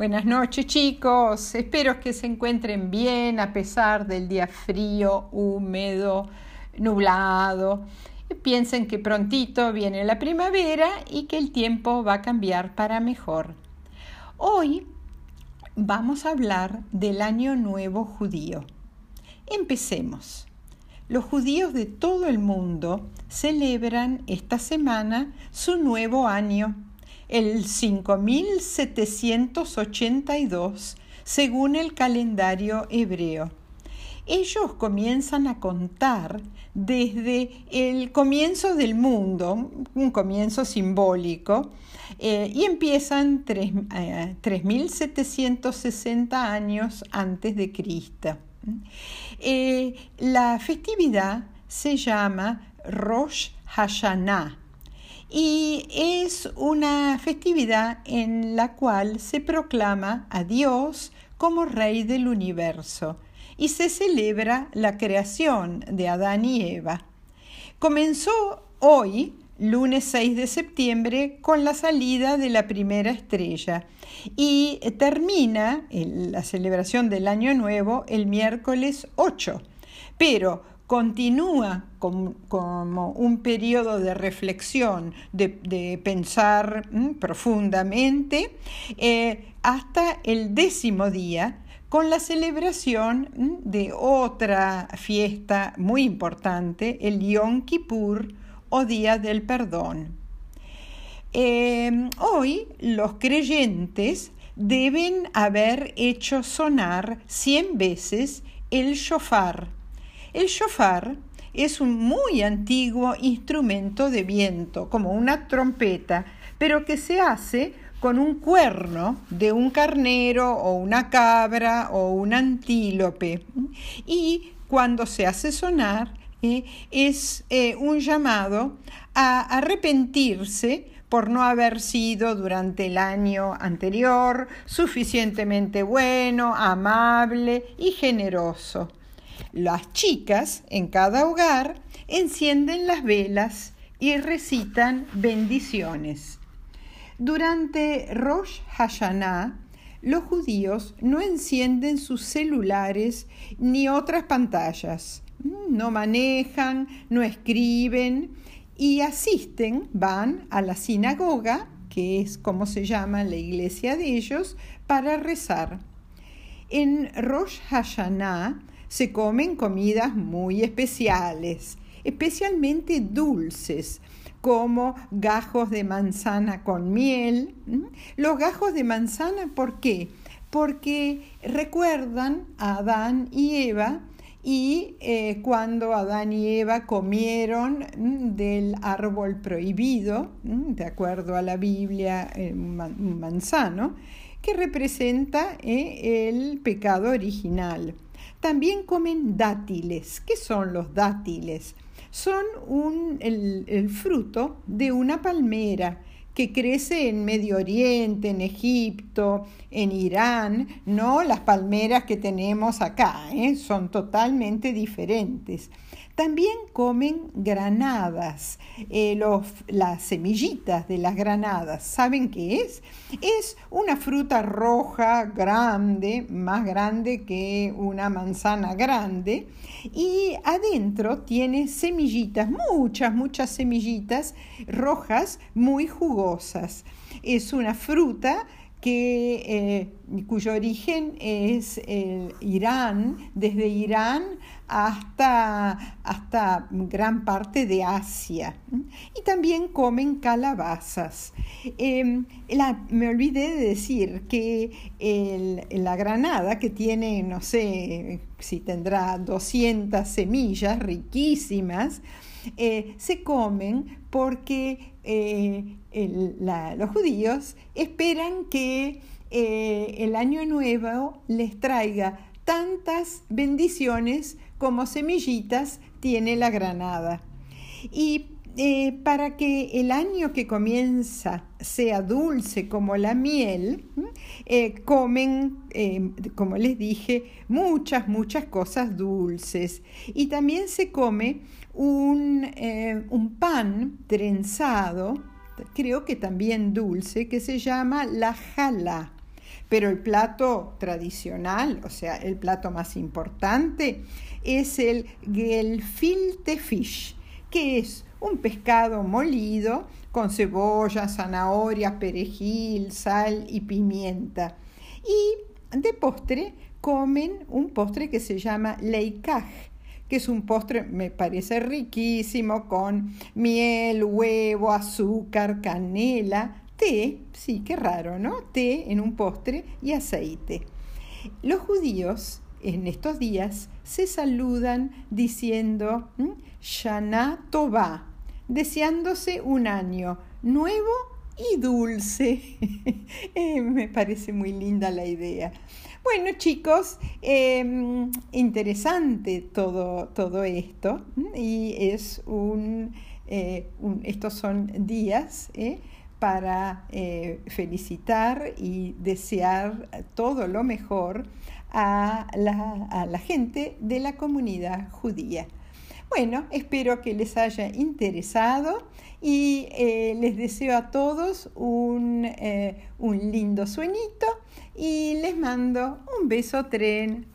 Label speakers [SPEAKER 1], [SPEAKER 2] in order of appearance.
[SPEAKER 1] Buenas noches chicos, espero que se encuentren bien a pesar del día frío, húmedo, nublado. Piensen que prontito viene la primavera y que el tiempo va a cambiar para mejor. Hoy vamos a hablar del Año Nuevo Judío. Empecemos. Los judíos de todo el mundo celebran esta semana su nuevo año el 5782 según el calendario hebreo. Ellos comienzan a contar desde el comienzo del mundo, un comienzo simbólico, eh, y empiezan 3760 eh, años antes de Cristo. Eh, la festividad se llama Rosh Hashanah y es una festividad en la cual se proclama a Dios como Rey del universo y se celebra la creación de Adán y Eva. Comenzó hoy, lunes 6 de septiembre, con la salida de la primera estrella y termina la celebración del Año Nuevo el miércoles 8. Pero continúa como, un periodo de reflexión, de, pensar mm, profundamente, eh, hasta el décimo día, con la celebración mm, de otra fiesta muy importante, el Yom Kippur o Día del Perdón. Em, hoy los creyentes deben haber hecho sonar 100 veces el shofar el shofar es un muy antiguo instrumento de viento, como una trompeta, pero que se hace con un cuerno de un carnero o una cabra o un antílope. Y cuando se hace sonar eh, es eh, un llamado a arrepentirse por no haber sido durante el año anterior suficientemente bueno, amable y generoso. Las chicas en cada hogar encienden las velas y recitan bendiciones. Durante Rosh Hashanah, los judíos no encienden sus celulares ni otras pantallas, no manejan, no escriben y asisten, van a la sinagoga, que es como se llama la iglesia de ellos, para rezar. En Rosh Hashanah se comen comidas muy especiales, especialmente dulces, como gajos de manzana con miel. Los gajos de manzana, ¿por qué? Porque recuerdan a Adán y Eva y eh, cuando Adán y Eva comieron del árbol prohibido, de acuerdo a la Biblia, eh, un manzano, que representa eh, el pecado original. También comen dátiles. ¿Qué son los dátiles? Son el, fruto de una palmera que crece en Medio Oriente, en Egipto, en Irán, no las palmeras que tenemos acá, ¿eh? son totalmente diferentes. También comen granadas, eh, las semillitas de las granadas. ¿Saben qué es? Es una fruta roja grande, más grande que una manzana grande, y adentro tiene semillitas, muchas, muchas semillitas rojas muy jugosas. Es una fruta que, eh, cuyo origen es el Irán, desde Irán hasta, hasta gran parte de Asia. Y también comen calabazas. Em, me olvidé de decir que la granada, que tiene, no sé si tendrá 200 semillas riquísimas, eh, se comen porque eh, los judíos esperan que eh, el año nuevo les traiga tantas bendiciones como semillitas tiene la granada. Y eh, para que el año que comienza sea dulce como la miel, eh, comen, eh, como les dije, muchas, muchas cosas dulces. Y también se come un, un pan trenzado, creo que también dulce, que se llama la jala Pero el plato tradicional, o sea, el plato más importante, es el gefilte fish, que es un pescado molido con cebolla, zanahoria, perejil, sal y pimienta. Y de postre comen un postre que se llama leikaj, que es un postre, me parece riquísimo, con miel, huevo, azúcar, canela, té, sí, qué raro, ¿no? Té en un postre y aceite. Los judíos en estos días se saludan diciendo Shana Tova, deseándose un año nuevo y dulce. Eh, me parece muy linda la idea. Bueno chicos, em, interesante todo, todo esto y es eh, un, estos son días eh, para felicitar y desear todo lo mejor a la, a la gente de la comunidad judía. Bueno, espero que les haya interesado y eh, les deseo a todos un, eh, un lindo sueñito y les mando un beso tren.